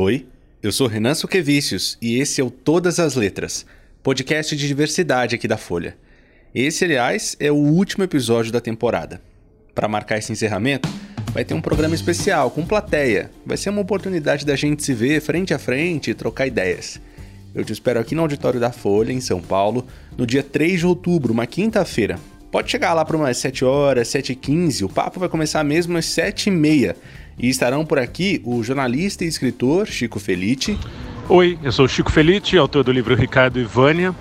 Oi, eu sou Renan Suquevicius e esse é o Todas as Letras, podcast de diversidade aqui da Folha. Esse, aliás, é o último episódio da temporada. Para marcar esse encerramento, vai ter um programa especial com plateia. Vai ser uma oportunidade da gente se ver frente a frente e trocar ideias. Eu te espero aqui no auditório da Folha, em São Paulo, no dia 3 de outubro, uma quinta-feira. Pode chegar lá para umas 7 horas, 7h15, o papo vai começar mesmo às 7h30. E estarão por aqui o jornalista e escritor Chico Felite. Oi, eu sou Chico Felite, autor do livro Ricardo e Vânia.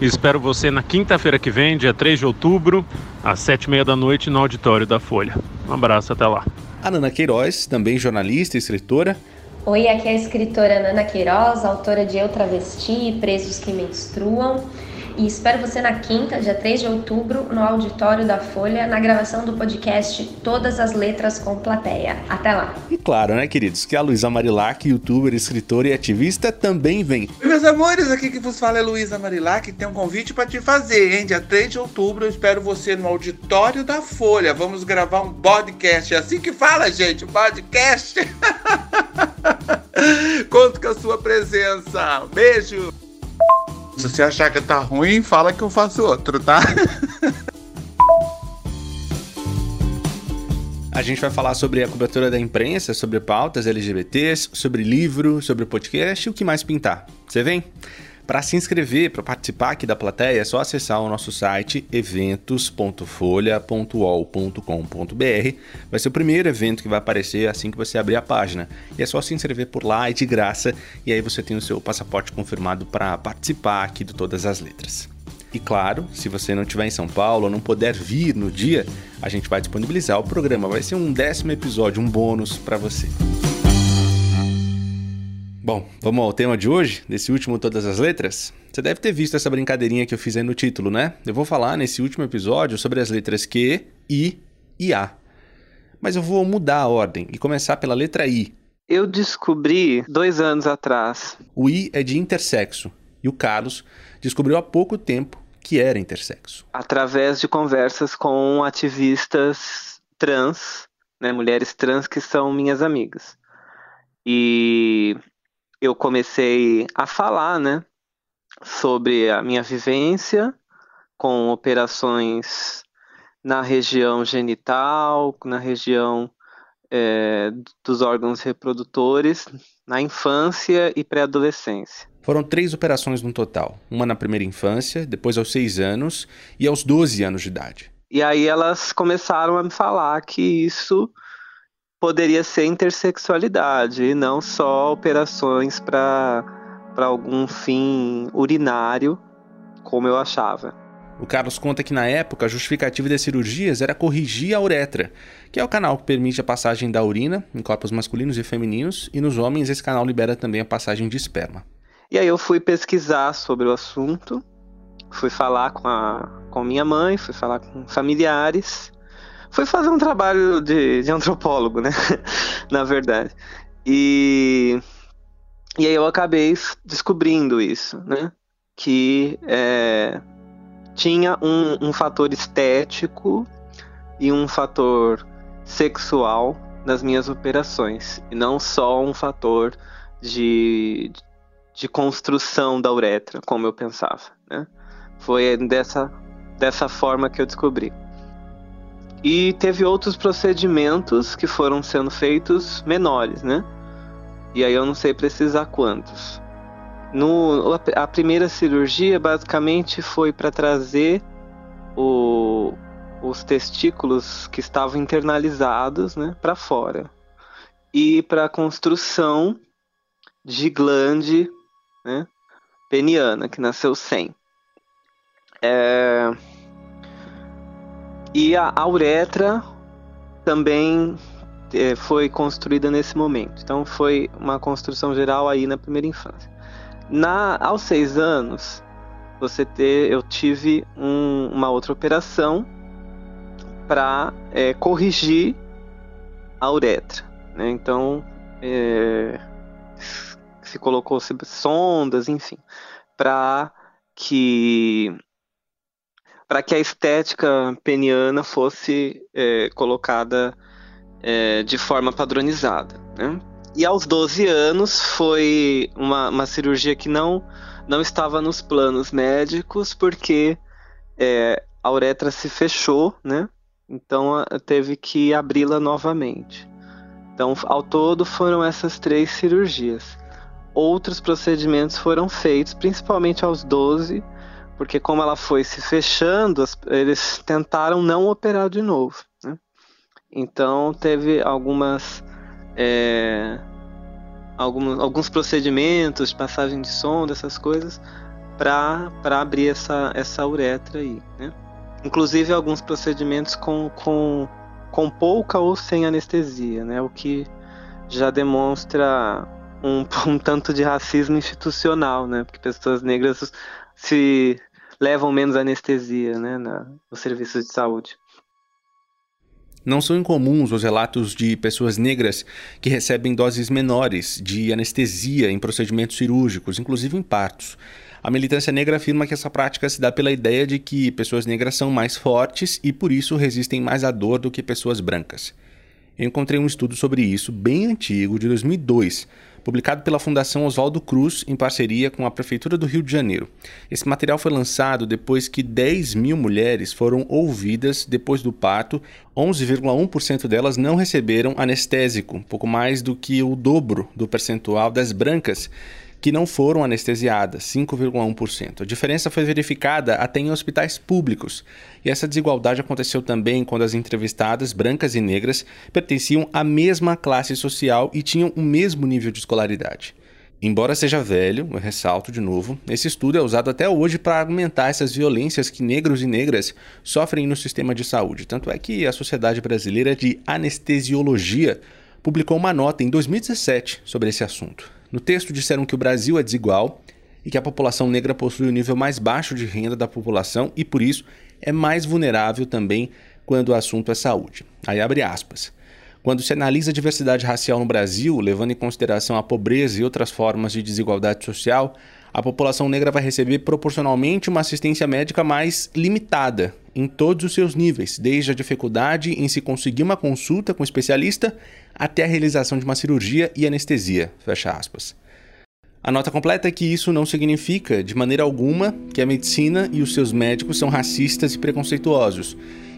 E espero você na quinta-feira que vem, dia 3 de outubro, às 7h30 da noite, no auditório da Folha. Um abraço, até lá. A Nana Queiroz, também jornalista e escritora. Oi, aqui é a escritora Nana Queiroz, autora de Eu Travesti e Presos que Menstruam e espero você na quinta, dia 3 de outubro, no auditório da Folha, na gravação do podcast Todas as Letras com Plateia. Até lá! E claro, né, queridos, que a Luísa Marilac, youtuber, escritora e ativista, também vem. Meus amores, aqui que vos fala é Luísa Marilac, tem um convite para te fazer, hein? Dia 3 de outubro, eu espero você no auditório da Folha. Vamos gravar um podcast. É assim que fala, gente, podcast. Conto com a sua presença. Beijo! Se você achar que tá ruim, fala que eu faço outro, tá? A gente vai falar sobre a cobertura da imprensa, sobre pautas LGBTs, sobre livro, sobre podcast e o que mais pintar. Você vem? Para se inscrever, para participar aqui da plateia, é só acessar o nosso site eventos.folha.ol.com.br. Vai ser o primeiro evento que vai aparecer assim que você abrir a página. E é só se inscrever por lá, é de graça, e aí você tem o seu passaporte confirmado para participar aqui de todas as letras. E claro, se você não estiver em São Paulo ou não puder vir no dia, a gente vai disponibilizar o programa. Vai ser um décimo episódio, um bônus para você. Bom, vamos ao tema de hoje, desse último Todas as Letras? Você deve ter visto essa brincadeirinha que eu fiz aí no título, né? Eu vou falar nesse último episódio sobre as letras Q, I e A. Mas eu vou mudar a ordem e começar pela letra I. Eu descobri dois anos atrás. O I é de intersexo e o Carlos descobriu há pouco tempo que era intersexo. Através de conversas com ativistas trans, né, mulheres trans que são minhas amigas. E eu comecei a falar, né, sobre a minha vivência com operações na região genital, na região é, dos órgãos reprodutores, na infância e pré-adolescência. Foram três operações no total: uma na primeira infância, depois aos seis anos e aos 12 anos de idade. E aí elas começaram a me falar que isso poderia ser intersexualidade e não só operações para algum fim urinário, como eu achava. O Carlos conta que na época a justificativa das cirurgias era corrigir a uretra, que é o canal que permite a passagem da urina em corpos masculinos e femininos, e nos homens esse canal libera também a passagem de esperma. E aí eu fui pesquisar sobre o assunto, fui falar com a com minha mãe, fui falar com familiares, foi fazer um trabalho de, de antropólogo, né? Na verdade. E, e aí eu acabei descobrindo isso, né? Que é, tinha um, um fator estético e um fator sexual nas minhas operações, e não só um fator de, de construção da uretra, como eu pensava. Né? Foi dessa, dessa forma que eu descobri. E teve outros procedimentos que foram sendo feitos menores, né? E aí eu não sei precisar quantos. No, a primeira cirurgia basicamente foi para trazer o, os testículos que estavam internalizados né, para fora e para a construção de glande né, peniana, que nasceu sem. É, e a, a uretra também é, foi construída nesse momento. Então foi uma construção geral aí na primeira infância. Na, aos seis anos, você ter, eu tive um, uma outra operação para é, corrigir a uretra. Né? Então é, se colocou sondas, enfim, para que para que a estética peniana fosse é, colocada é, de forma padronizada. Né? e aos 12 anos foi uma, uma cirurgia que não, não estava nos planos médicos, porque é, a uretra se fechou, né? Então teve que abri-la novamente. Então, ao todo, foram essas três cirurgias. Outros procedimentos foram feitos, principalmente aos 12, porque como ela foi se fechando, eles tentaram não operar de novo. Né? Então, teve algumas é, alguns, alguns procedimentos de passagem de sonda, essas coisas, para abrir essa, essa uretra aí. Né? Inclusive alguns procedimentos com, com, com pouca ou sem anestesia, né? o que já demonstra um, um tanto de racismo institucional, né? porque pessoas negras se levam menos anestesia né? Nos serviços de saúde. Não são incomuns os relatos de pessoas negras que recebem doses menores de anestesia em procedimentos cirúrgicos, inclusive em partos. A militância negra afirma que essa prática se dá pela ideia de que pessoas negras são mais fortes e por isso resistem mais à dor do que pessoas brancas. Eu encontrei um estudo sobre isso bem antigo, de 2002, publicado pela Fundação Oswaldo Cruz em parceria com a Prefeitura do Rio de Janeiro. Esse material foi lançado depois que 10 mil mulheres foram ouvidas depois do parto, 11,1% delas não receberam anestésico, pouco mais do que o dobro do percentual das brancas que não foram anestesiadas, 5,1%. A diferença foi verificada até em hospitais públicos. E essa desigualdade aconteceu também quando as entrevistadas, brancas e negras, pertenciam à mesma classe social e tinham o mesmo nível de escolaridade. Embora seja velho, eu ressalto de novo, esse estudo é usado até hoje para argumentar essas violências que negros e negras sofrem no sistema de saúde. Tanto é que a Sociedade Brasileira de Anestesiologia publicou uma nota em 2017 sobre esse assunto. No texto disseram que o Brasil é desigual e que a população negra possui o nível mais baixo de renda da população e, por isso, é mais vulnerável também quando o assunto é saúde. Aí abre aspas. Quando se analisa a diversidade racial no Brasil, levando em consideração a pobreza e outras formas de desigualdade social, a população negra vai receber proporcionalmente uma assistência médica mais limitada em todos os seus níveis, desde a dificuldade em se conseguir uma consulta com um especialista até a realização de uma cirurgia e anestesia. Fecha aspas. A nota completa é que isso não significa, de maneira alguma, que a medicina e os seus médicos são racistas e preconceituosos,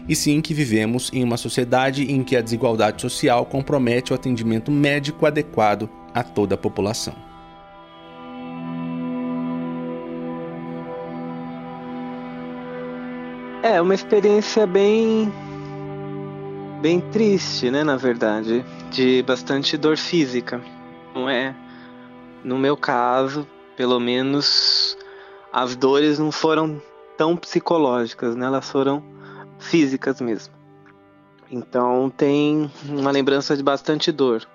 e sim que vivemos em uma sociedade em que a desigualdade social compromete o atendimento médico adequado a toda a população. É uma experiência bem bem triste, né, na verdade, de bastante dor física. Não é no meu caso, pelo menos as dores não foram tão psicológicas, né? Elas foram físicas mesmo. Então tem uma lembrança de bastante dor.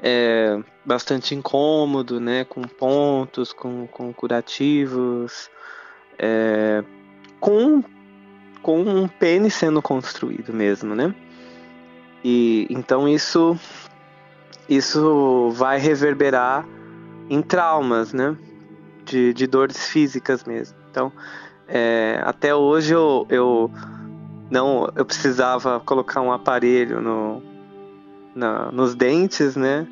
É bastante incômodo, né? Com pontos, com, com curativos, é, com com um pênis sendo construído mesmo, né? E então isso isso vai reverberar em traumas, né? De, de dores físicas mesmo. Então, é, até hoje eu, eu não eu precisava colocar um aparelho no, na, nos dentes, né?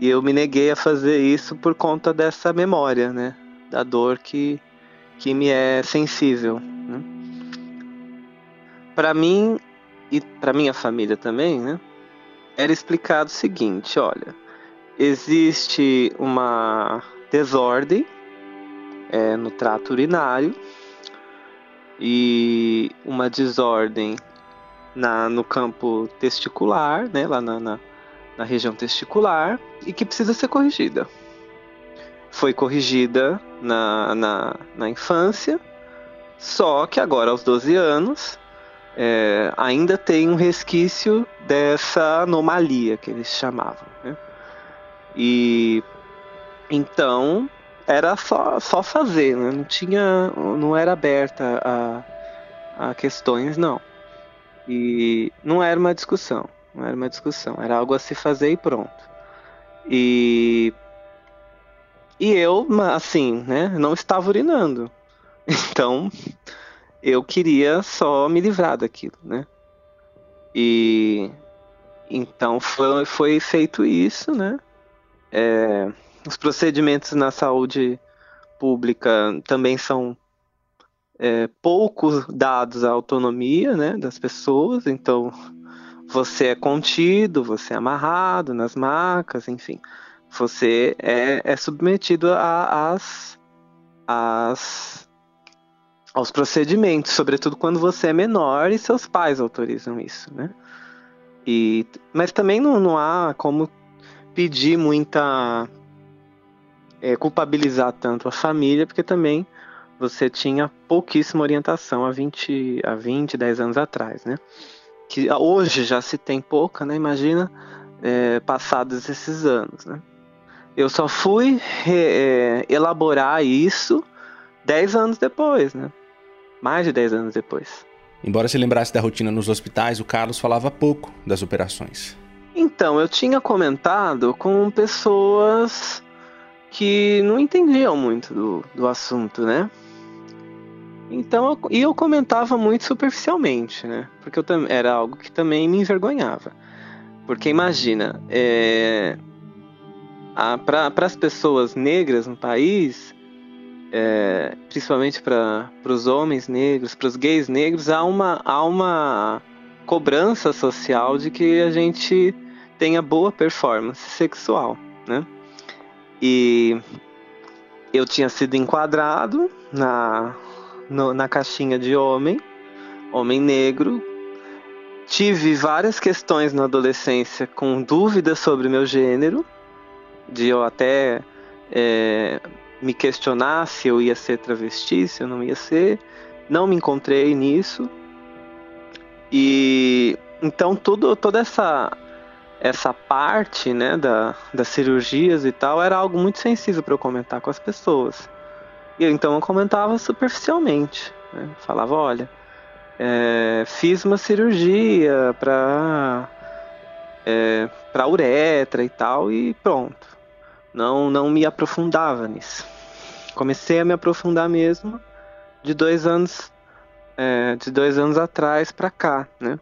E eu me neguei a fazer isso por conta dessa memória, né? Da dor que, que me é sensível. Para mim e para minha família também, né? Era explicado o seguinte, olha, existe uma desordem é, no trato urinário e uma desordem na, no campo testicular, né, lá na, na, na região testicular, e que precisa ser corrigida. Foi corrigida na, na, na infância, só que agora, aos 12 anos, é, ainda tem um resquício dessa anomalia que eles chamavam. Né? E então era só, só fazer, né? não tinha, não era aberta a, a questões não. E não era uma discussão, não era uma discussão, era algo a se fazer e pronto. E e eu, assim, né, não estava urinando. Então, eu queria só me livrar daquilo, né? E então foi, foi feito isso, né? É, os procedimentos na saúde pública também são é, poucos dados à autonomia né, das pessoas, então você é contido, você é amarrado nas macas, enfim, você é, é submetido às, às, aos procedimentos, sobretudo quando você é menor e seus pais autorizam isso, né? E, mas também não, não há como pedir muita. É, culpabilizar tanto a família, porque também você tinha pouquíssima orientação há 20, há 20 10 anos atrás, né? Que hoje já se tem pouca, né? Imagina é, passados esses anos, né? Eu só fui é, elaborar isso 10 anos depois, né? Mais de 10 anos depois. Embora se lembrasse da rotina nos hospitais, o Carlos falava pouco das operações. Então, eu tinha comentado com pessoas que não entendiam muito do, do assunto, né? Então, eu, e eu comentava muito superficialmente, né? Porque eu, era algo que também me envergonhava. Porque imagina, é, para as pessoas negras no país, é, principalmente para os homens negros, para os gays negros, há uma, há uma cobrança social de que a gente tenha boa performance sexual, né? E eu tinha sido enquadrado na, no, na caixinha de homem, homem negro. Tive várias questões na adolescência com dúvidas sobre meu gênero, de eu até é, me questionar se eu ia ser travesti, se eu não ia ser. Não me encontrei nisso. E então tudo, toda essa essa parte né, da, das cirurgias e tal era algo muito sensível para eu comentar com as pessoas. E então eu comentava superficialmente. Né? Falava, olha, é, fiz uma cirurgia para é, para uretra e tal e pronto não, não me aprofundava nisso. Comecei a me aprofundar mesmo de dois anos, é, de dois anos atrás para cá, né?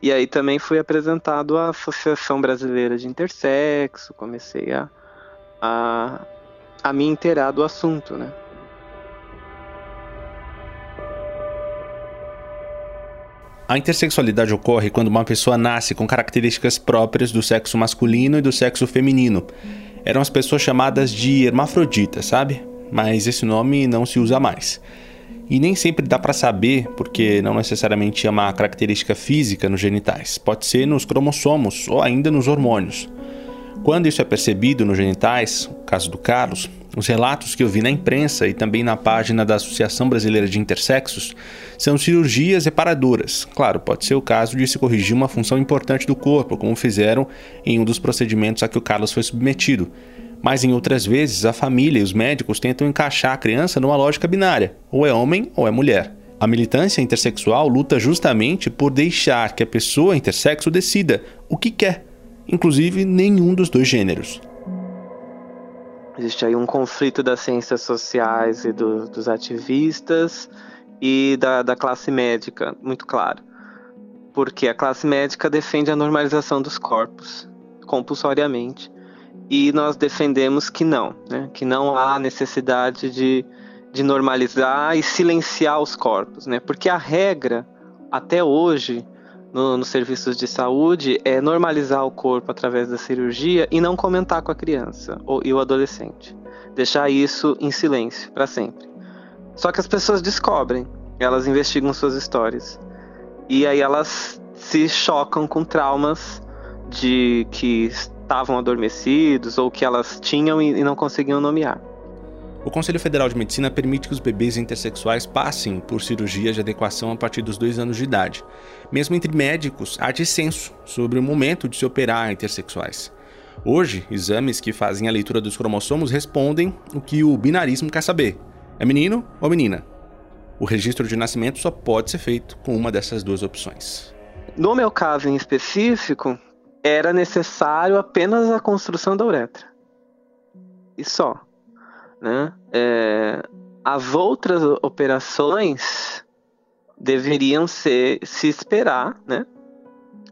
E aí também fui apresentado à Associação Brasileira de Intersexo, comecei a, a, a me inteirar do assunto, né? A intersexualidade ocorre quando uma pessoa nasce com características próprias do sexo masculino e do sexo feminino eram as pessoas chamadas de hermafroditas, sabe? Mas esse nome não se usa mais. E nem sempre dá para saber, porque não necessariamente é uma característica física nos genitais. Pode ser nos cromossomos ou ainda nos hormônios. Quando isso é percebido nos genitais, o caso do Carlos, os relatos que eu vi na imprensa e também na página da Associação Brasileira de Intersexos são cirurgias reparadoras. Claro, pode ser o caso de se corrigir uma função importante do corpo, como fizeram em um dos procedimentos a que o Carlos foi submetido. Mas em outras vezes, a família e os médicos tentam encaixar a criança numa lógica binária: ou é homem ou é mulher. A militância intersexual luta justamente por deixar que a pessoa intersexo decida o que quer, inclusive nenhum dos dois gêneros. Existe aí um conflito das ciências sociais e do, dos ativistas e da, da classe médica, muito claro. Porque a classe médica defende a normalização dos corpos, compulsoriamente. E nós defendemos que não, né? que não há necessidade de, de normalizar e silenciar os corpos. Né? Porque a regra, até hoje, no, nos serviços de saúde é normalizar o corpo através da cirurgia e não comentar com a criança ou, e o adolescente. Deixar isso em silêncio para sempre. Só que as pessoas descobrem, elas investigam suas histórias. E aí elas se chocam com traumas de que estavam adormecidos ou que elas tinham e não conseguiam nomear. O Conselho Federal de Medicina permite que os bebês intersexuais passem por cirurgias de adequação a partir dos dois anos de idade. Mesmo entre médicos, há dissenso sobre o momento de se operar intersexuais. Hoje, exames que fazem a leitura dos cromossomos respondem o que o binarismo quer saber: é menino ou menina? O registro de nascimento só pode ser feito com uma dessas duas opções. No meu caso em específico, era necessário apenas a construção da uretra. E só. Né? É, as outras operações deveriam ser se esperar né?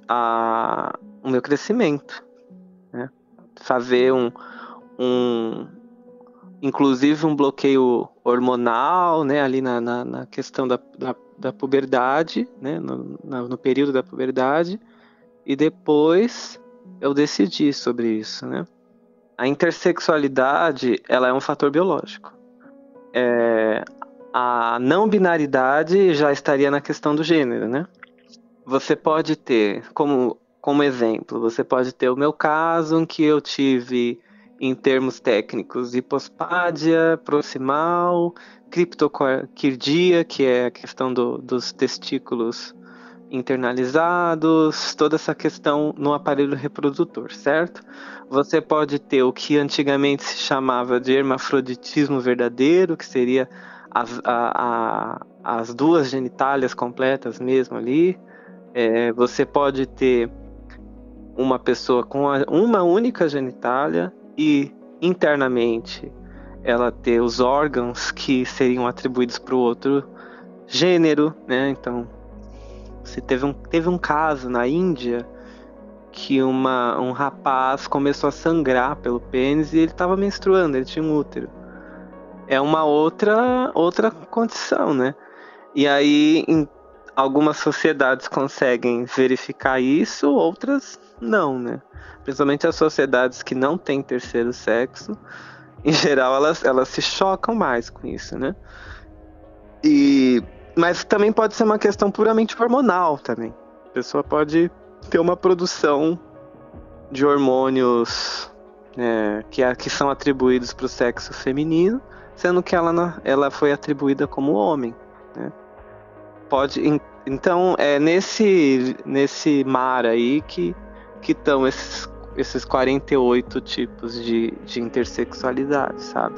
a, o meu crescimento. Né? Fazer um, um inclusive um bloqueio hormonal, né, ali na, na, na questão da, da, da, puberdade, né, no, na, no período da puberdade, e depois eu decidi sobre isso, né. A intersexualidade, ela é um fator biológico. É, a não binaridade já estaria na questão do gênero, né? Você pode ter, como, como exemplo, você pode ter o meu caso em que eu tive em termos técnicos, hipospádia, proximal, criptoquirdia, que é a questão do, dos testículos internalizados, toda essa questão no aparelho reprodutor, certo? Você pode ter o que antigamente se chamava de hermafroditismo verdadeiro, que seria as, a, a, as duas genitálias completas mesmo ali. É, você pode ter uma pessoa com uma única genitália e internamente ela ter os órgãos que seriam atribuídos para o outro gênero, né? Então, se teve um, teve um caso na Índia que uma, um rapaz começou a sangrar pelo pênis e ele estava menstruando, ele tinha um útero. É uma outra outra condição, né? E aí algumas sociedades conseguem verificar isso, outras não, né? principalmente as sociedades que não têm terceiro sexo, em geral elas, elas se chocam mais com isso, né? E, mas também pode ser uma questão puramente hormonal também. A pessoa pode ter uma produção de hormônios é, que, que são atribuídos para o sexo feminino, sendo que ela, ela foi atribuída como homem. Né? Pode, então é nesse, nesse mar aí que que estão esses esses 48 tipos de, de intersexualidade, sabe?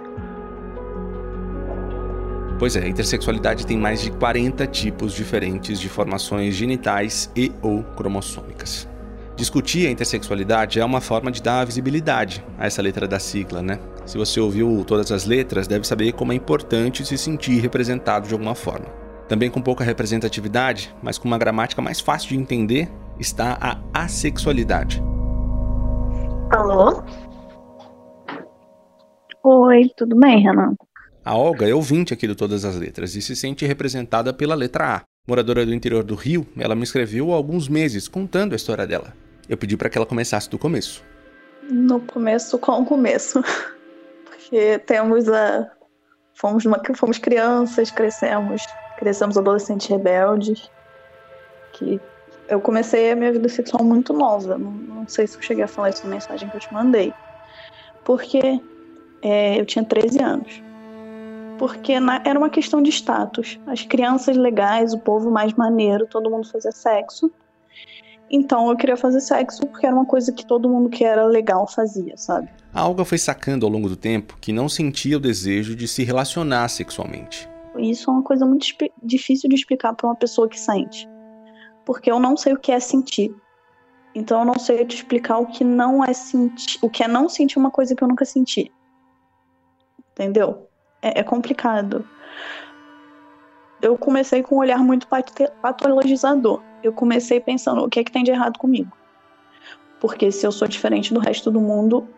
Pois é, a intersexualidade tem mais de 40 tipos diferentes de formações genitais e ou cromossômicas. Discutir a intersexualidade é uma forma de dar visibilidade a essa letra da sigla, né? Se você ouviu todas as letras, deve saber como é importante se sentir representado de alguma forma. Também com pouca representatividade, mas com uma gramática mais fácil de entender, está a assexualidade. Alô? Oi, tudo bem, Renan? A Olga é ouvinte aqui do Todas as Letras e se sente representada pela letra A. Moradora do interior do Rio, ela me escreveu há alguns meses contando a história dela. Eu pedi para que ela começasse do começo. No começo, com o começo. Porque temos a. Fomos, uma... Fomos crianças, crescemos, crescemos adolescentes rebeldes, que eu comecei a minha vida sexual muito nova. Não, não, sei se eu cheguei a falar isso na mensagem que eu te mandei. Porque é, eu tinha 13 anos. Porque na, era uma questão de status. As crianças legais, o povo mais maneiro, todo mundo fazia sexo. Então eu queria fazer sexo porque era uma coisa que todo mundo que era legal fazia, sabe? A Olga foi sacando ao longo do tempo que não sentia o desejo de se relacionar sexualmente. Isso é uma coisa muito difícil de explicar para uma pessoa que sente porque eu não sei o que é sentir. Então eu não sei te explicar o que não é sentir, o que é não sentir uma coisa que eu nunca senti. Entendeu? É, é complicado. Eu comecei com um olhar muito patologizador. Eu comecei pensando o que é que tem de errado comigo. Porque se eu sou diferente do resto do mundo,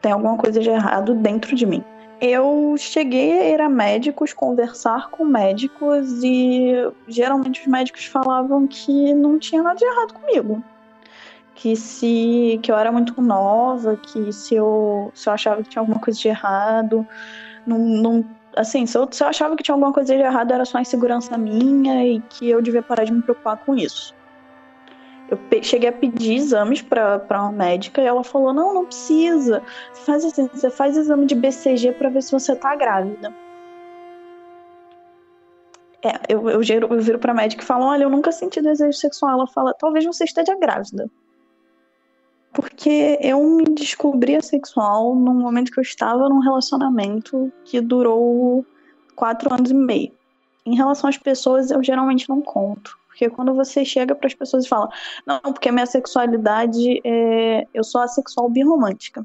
tem alguma coisa de errado dentro de mim eu cheguei a ir a médicos, conversar com médicos e geralmente os médicos falavam que não tinha nada de errado comigo. Que se que eu era muito nova, que se eu, se eu achava que tinha alguma coisa de errado, não, não assim, se eu, se eu achava que tinha alguma coisa de errado era só insegurança minha e que eu devia parar de me preocupar com isso. Eu cheguei a pedir exames para uma médica e ela falou: não, não precisa. Faz assim, você faz exame de BCG para ver se você tá grávida. É, eu, eu, giro, eu viro pra médica e falo: olha, eu nunca senti desejo sexual. Ela fala: talvez você esteja grávida. Porque eu me descobri assexual num momento que eu estava num relacionamento que durou quatro anos e meio. Em relação às pessoas, eu geralmente não conto. Porque quando você chega para as pessoas e fala, não, porque a minha sexualidade é. Eu sou assexual birromântica.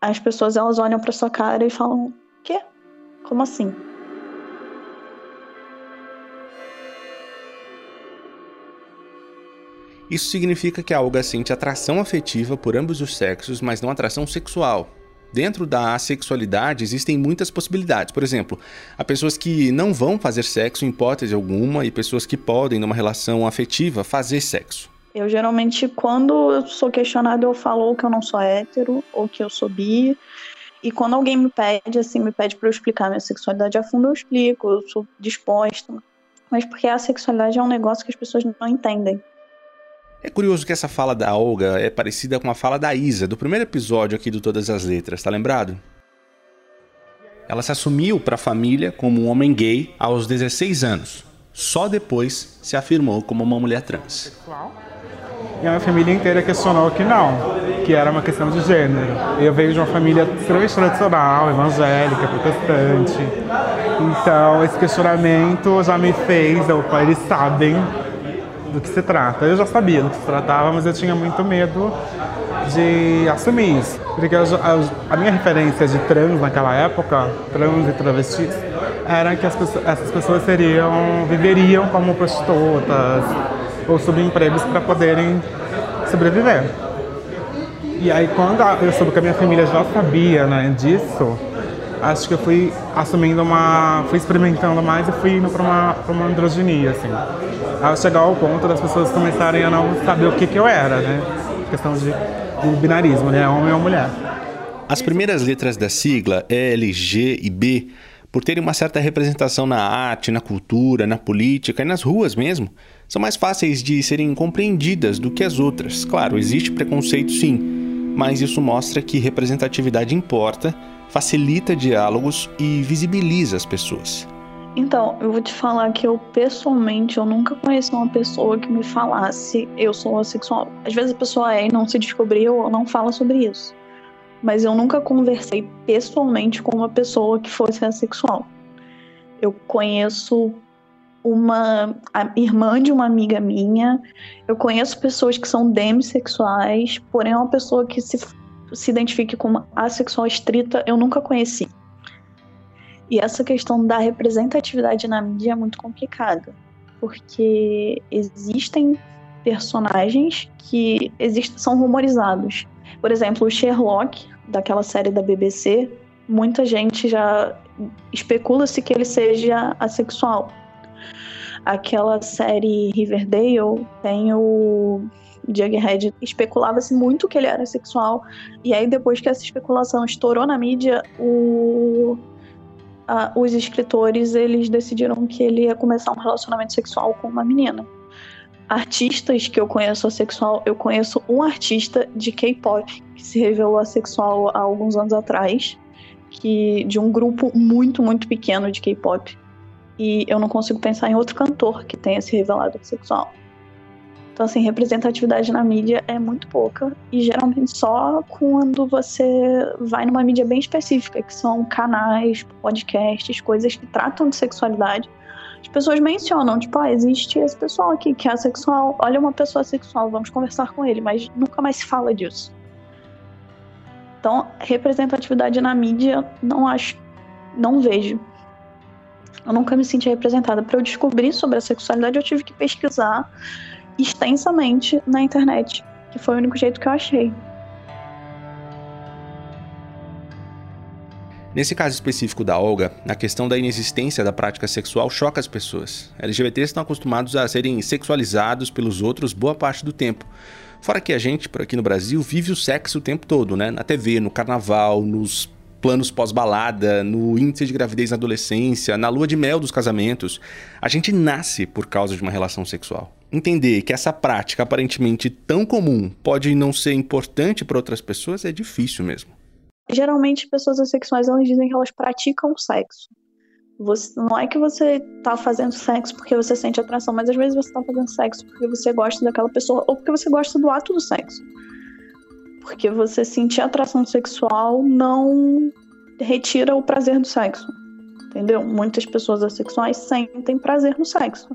As pessoas elas olham para sua cara e falam: quê? Como assim? Isso significa que a Olga sente atração afetiva por ambos os sexos, mas não atração sexual. Dentro da assexualidade existem muitas possibilidades. Por exemplo, há pessoas que não vão fazer sexo em hipótese alguma e pessoas que podem, numa relação afetiva, fazer sexo. Eu geralmente, quando eu sou questionado, eu falo que eu não sou hétero ou que eu sou bi. E quando alguém me pede, assim, me pede para eu explicar minha sexualidade a fundo, eu explico, eu sou disposta. Mas porque a sexualidade é um negócio que as pessoas não entendem. É curioso que essa fala da Olga é parecida com a fala da Isa, do primeiro episódio aqui do Todas as Letras, tá lembrado? Ela se assumiu para a família como um homem gay aos 16 anos. Só depois se afirmou como uma mulher trans. E a minha família inteira questionou que não, que era uma questão de gênero. Eu venho de uma família extremamente tradicional, evangélica, protestante. Então, esse questionamento já me fez, eles sabem do que se trata. Eu já sabia do que se tratava, mas eu tinha muito medo de assumir isso. Porque a, a, minha referência de trans naquela época, trans e travestis, era que essas pessoas seriam, viveriam como prostitutas, ou subempregos para poderem sobreviver. E aí quando eu soube que a minha família já sabia né, disso, acho que eu fui assumindo uma. fui experimentando mais e fui indo para uma, uma androginia, assim. Ao chegar ao ponto das pessoas começarem a não saber o que, que eu era, né? Questão de, de binarismo, né? Homem ou mulher. As primeiras letras da sigla, L, G e B, por terem uma certa representação na arte, na cultura, na política e nas ruas mesmo, são mais fáceis de serem compreendidas do que as outras. Claro, existe preconceito sim, mas isso mostra que representatividade importa, facilita diálogos e visibiliza as pessoas. Então, eu vou te falar que eu pessoalmente eu nunca conheci uma pessoa que me falasse eu sou assexual. Às vezes a pessoa é e não se descobriu ou não fala sobre isso. Mas eu nunca conversei pessoalmente com uma pessoa que fosse assexual. Eu conheço uma irmã de uma amiga minha. Eu conheço pessoas que são demissexuais, porém uma pessoa que se, se identifique como assexual estrita eu nunca conheci. E essa questão da representatividade na mídia é muito complicada, porque existem personagens que existem, são rumorizados. Por exemplo, o Sherlock, daquela série da BBC, muita gente já especula-se que ele seja assexual aquela série Riverdale tem o Jughead especulava-se muito que ele era sexual e aí depois que essa especulação estourou na mídia o a, os escritores eles decidiram que ele ia começar um relacionamento sexual com uma menina artistas que eu conheço assexual eu conheço um artista de K-pop que se revelou assexual há alguns anos atrás que de um grupo muito muito pequeno de K-pop e eu não consigo pensar em outro cantor que tenha se revelado sexual. Então, assim, representatividade na mídia é muito pouca e geralmente só quando você vai numa mídia bem específica, que são canais, podcasts, coisas que tratam de sexualidade. As pessoas mencionam, tipo, ah, existe esse pessoal aqui que é sexual, olha uma pessoa sexual, vamos conversar com ele, mas nunca mais se fala disso. Então, representatividade na mídia, não acho, não vejo. Eu nunca me senti representada. Para eu descobrir sobre a sexualidade, eu tive que pesquisar extensamente na internet, que foi o único jeito que eu achei. Nesse caso específico da Olga, a questão da inexistência da prática sexual choca as pessoas. LGBTs estão acostumados a serem sexualizados pelos outros boa parte do tempo. Fora que a gente, por aqui no Brasil, vive o sexo o tempo todo, né? Na TV, no carnaval, nos planos pós-balada, no índice de gravidez na adolescência, na lua de mel dos casamentos. A gente nasce por causa de uma relação sexual. Entender que essa prática aparentemente tão comum pode não ser importante para outras pessoas é difícil mesmo. Geralmente, pessoas assexuais elas dizem que elas praticam sexo. Você, não é que você tá fazendo sexo porque você sente atração, mas às vezes você tá fazendo sexo porque você gosta daquela pessoa ou porque você gosta do ato do sexo. Porque você sentir atração sexual não retira o prazer do sexo. Entendeu? Muitas pessoas assexuais sentem prazer no sexo.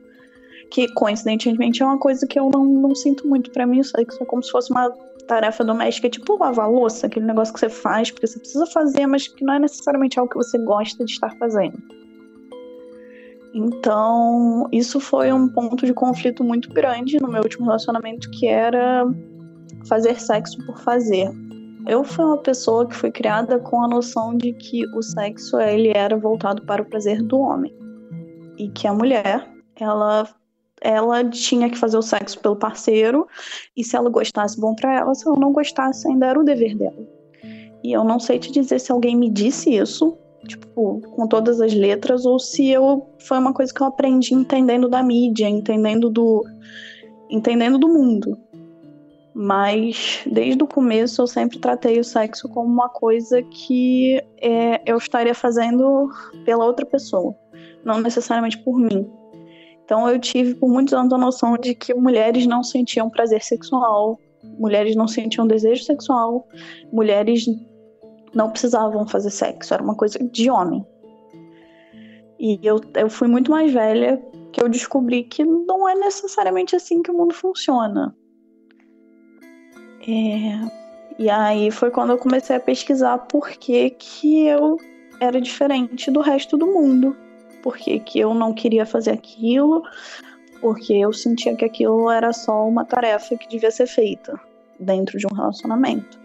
Que coincidentemente é uma coisa que eu não, não sinto muito. para mim, o sexo é como se fosse uma tarefa doméstica, tipo lavar louça, aquele negócio que você faz porque você precisa fazer, mas que não é necessariamente algo que você gosta de estar fazendo. Então, isso foi um ponto de conflito muito grande no meu último relacionamento, que era fazer sexo por fazer. eu fui uma pessoa que foi criada com a noção de que o sexo ele era voltado para o prazer do homem e que a mulher ela ela tinha que fazer o sexo pelo parceiro e se ela gostasse bom para ela, se ela não gostasse ainda era o dever dela. E eu não sei te dizer se alguém me disse isso, tipo, com todas as letras ou se eu foi uma coisa que eu aprendi entendendo da mídia, entendendo do entendendo do mundo. Mas desde o começo eu sempre tratei o sexo como uma coisa que é, eu estaria fazendo pela outra pessoa, não necessariamente por mim. Então eu tive por muitos anos a noção de que mulheres não sentiam prazer sexual, mulheres não sentiam desejo sexual, mulheres não precisavam fazer sexo, era uma coisa de homem. E eu, eu fui muito mais velha que eu descobri que não é necessariamente assim que o mundo funciona. É... E aí foi quando eu comecei a pesquisar por que, que eu era diferente do resto do mundo. Por que, que eu não queria fazer aquilo, porque eu sentia que aquilo era só uma tarefa que devia ser feita dentro de um relacionamento.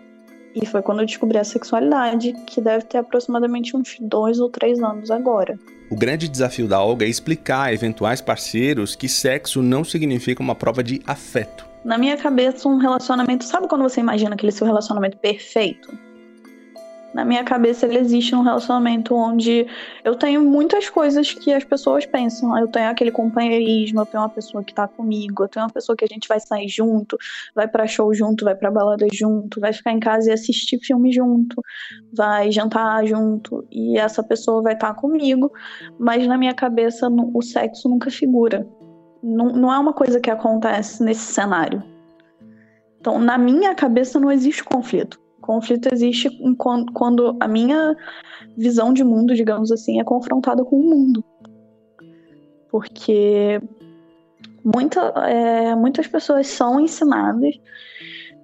E foi quando eu descobri a sexualidade, que deve ter aproximadamente uns dois ou três anos agora. O grande desafio da Olga é explicar a eventuais parceiros que sexo não significa uma prova de afeto. Na minha cabeça, um relacionamento. Sabe quando você imagina aquele seu relacionamento perfeito? Na minha cabeça, ele existe um relacionamento onde eu tenho muitas coisas que as pessoas pensam. Eu tenho aquele companheirismo, eu tenho uma pessoa que tá comigo, eu tenho uma pessoa que a gente vai sair junto, vai para show junto, vai para balada junto, vai ficar em casa e assistir filme junto, vai jantar junto, e essa pessoa vai estar tá comigo, mas na minha cabeça o sexo nunca figura. Não, não é uma coisa que acontece nesse cenário. Então, na minha cabeça não existe conflito conflito existe quando, a minha visão de mundo, digamos assim, é confrontada com o mundo. Porque muita, é, muitas pessoas são ensinadas,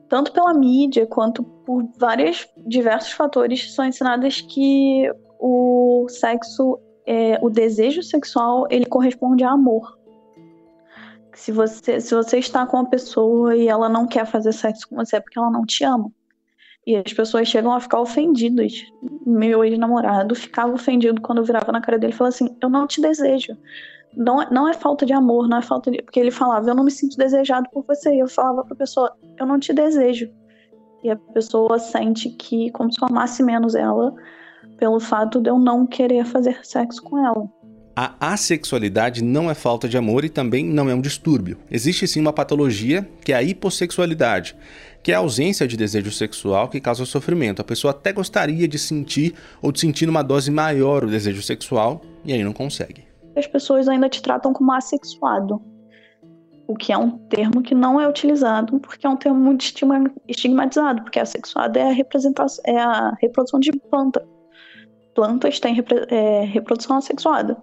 tanto pela mídia quanto por vários diversos fatores, são ensinadas que o sexo, é, o desejo sexual, ele corresponde a amor. Se você, se você está com uma pessoa e ela não quer fazer sexo com você é porque ela não te ama. E as pessoas chegam a ficar ofendidas. Meu ex-namorado ficava ofendido quando eu virava na cara dele e falava assim: Eu não te desejo. Não, é, não é falta de amor, não é falta de. Porque ele falava: Eu não me sinto desejado por você. E eu falava pra pessoa: Eu não te desejo. E a pessoa sente que, como se eu amasse menos ela, pelo fato de eu não querer fazer sexo com ela. A assexualidade não é falta de amor e também não é um distúrbio. Existe sim uma patologia, que é a hipossexualidade, que é a ausência de desejo sexual que causa sofrimento. A pessoa até gostaria de sentir ou de sentir numa dose maior o desejo sexual e aí não consegue. As pessoas ainda te tratam como assexuado, o que é um termo que não é utilizado porque é um termo muito estigmatizado, porque assexuado é a, representação, é a reprodução de planta plantas têm é, reprodução assexuada.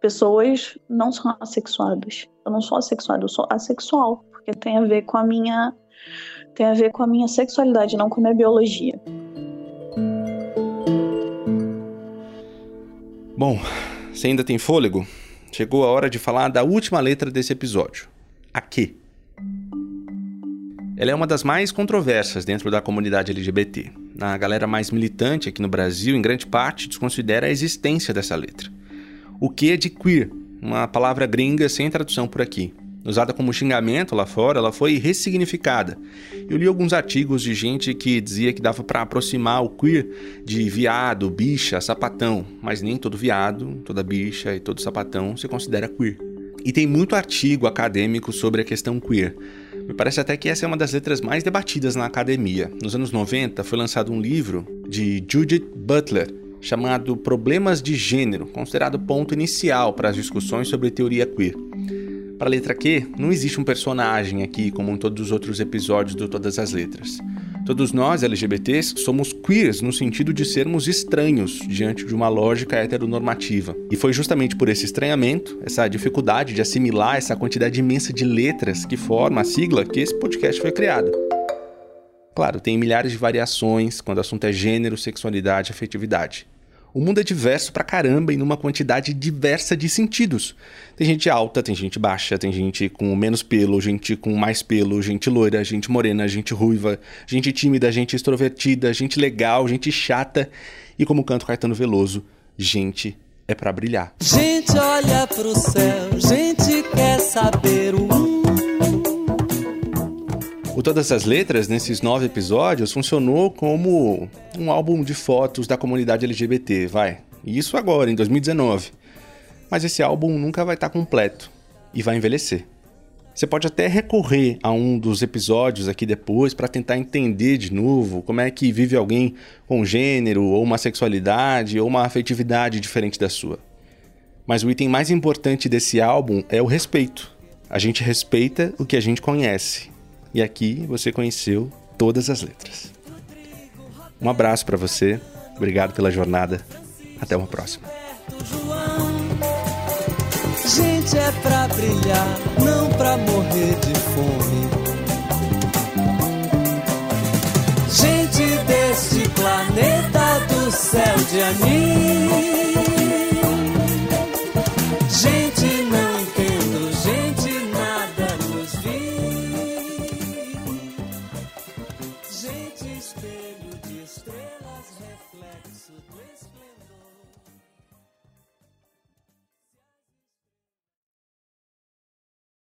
Pessoas não são assexuadas. Eu não sou assexuada, eu sou assexual, porque tem a ver com a minha tem a ver com a minha sexualidade, não com a minha biologia. Bom, você ainda tem fôlego? Chegou a hora de falar da última letra desse episódio. A Q. Ela é uma das mais controversas dentro da comunidade LGBT. A galera mais militante aqui no Brasil, em grande parte, desconsidera a existência dessa letra. O que é de queer, uma palavra gringa sem tradução por aqui. Usada como xingamento lá fora, ela foi ressignificada. Eu li alguns artigos de gente que dizia que dava para aproximar o queer de viado, bicha, sapatão, mas nem todo viado, toda bicha e todo sapatão se considera queer. E tem muito artigo acadêmico sobre a questão queer. Me parece até que essa é uma das letras mais debatidas na academia. Nos anos 90 foi lançado um livro de Judith Butler chamado Problemas de Gênero, considerado ponto inicial para as discussões sobre teoria queer. Para a letra Q, não existe um personagem aqui como em todos os outros episódios do Todas as Letras. Todos nós, LGBTs, somos queers no sentido de sermos estranhos diante de uma lógica heteronormativa. E foi justamente por esse estranhamento, essa dificuldade de assimilar essa quantidade imensa de letras que forma a sigla, que esse podcast foi criado. Claro, tem milhares de variações quando o assunto é gênero, sexualidade e afetividade. O mundo é diverso pra caramba e numa quantidade diversa de sentidos. Tem gente alta, tem gente baixa, tem gente com menos pelo, gente com mais pelo, gente loira, gente morena, gente ruiva, gente tímida, gente extrovertida, gente legal, gente chata e como canta Caetano Veloso, gente é para brilhar. Gente olha pro céu, gente quer saber o o Todas as Letras, nesses nove episódios, funcionou como um álbum de fotos da comunidade LGBT, vai. Isso agora, em 2019. Mas esse álbum nunca vai estar completo e vai envelhecer. Você pode até recorrer a um dos episódios aqui depois para tentar entender de novo como é que vive alguém com gênero, ou uma sexualidade, ou uma afetividade diferente da sua. Mas o item mais importante desse álbum é o respeito. A gente respeita o que a gente conhece e aqui você conheceu todas as letras. Um abraço para você, obrigado pela jornada, até uma próxima. Gente é pra brilhar, não pra morrer de fome. Gente deste planeta do céu de anil.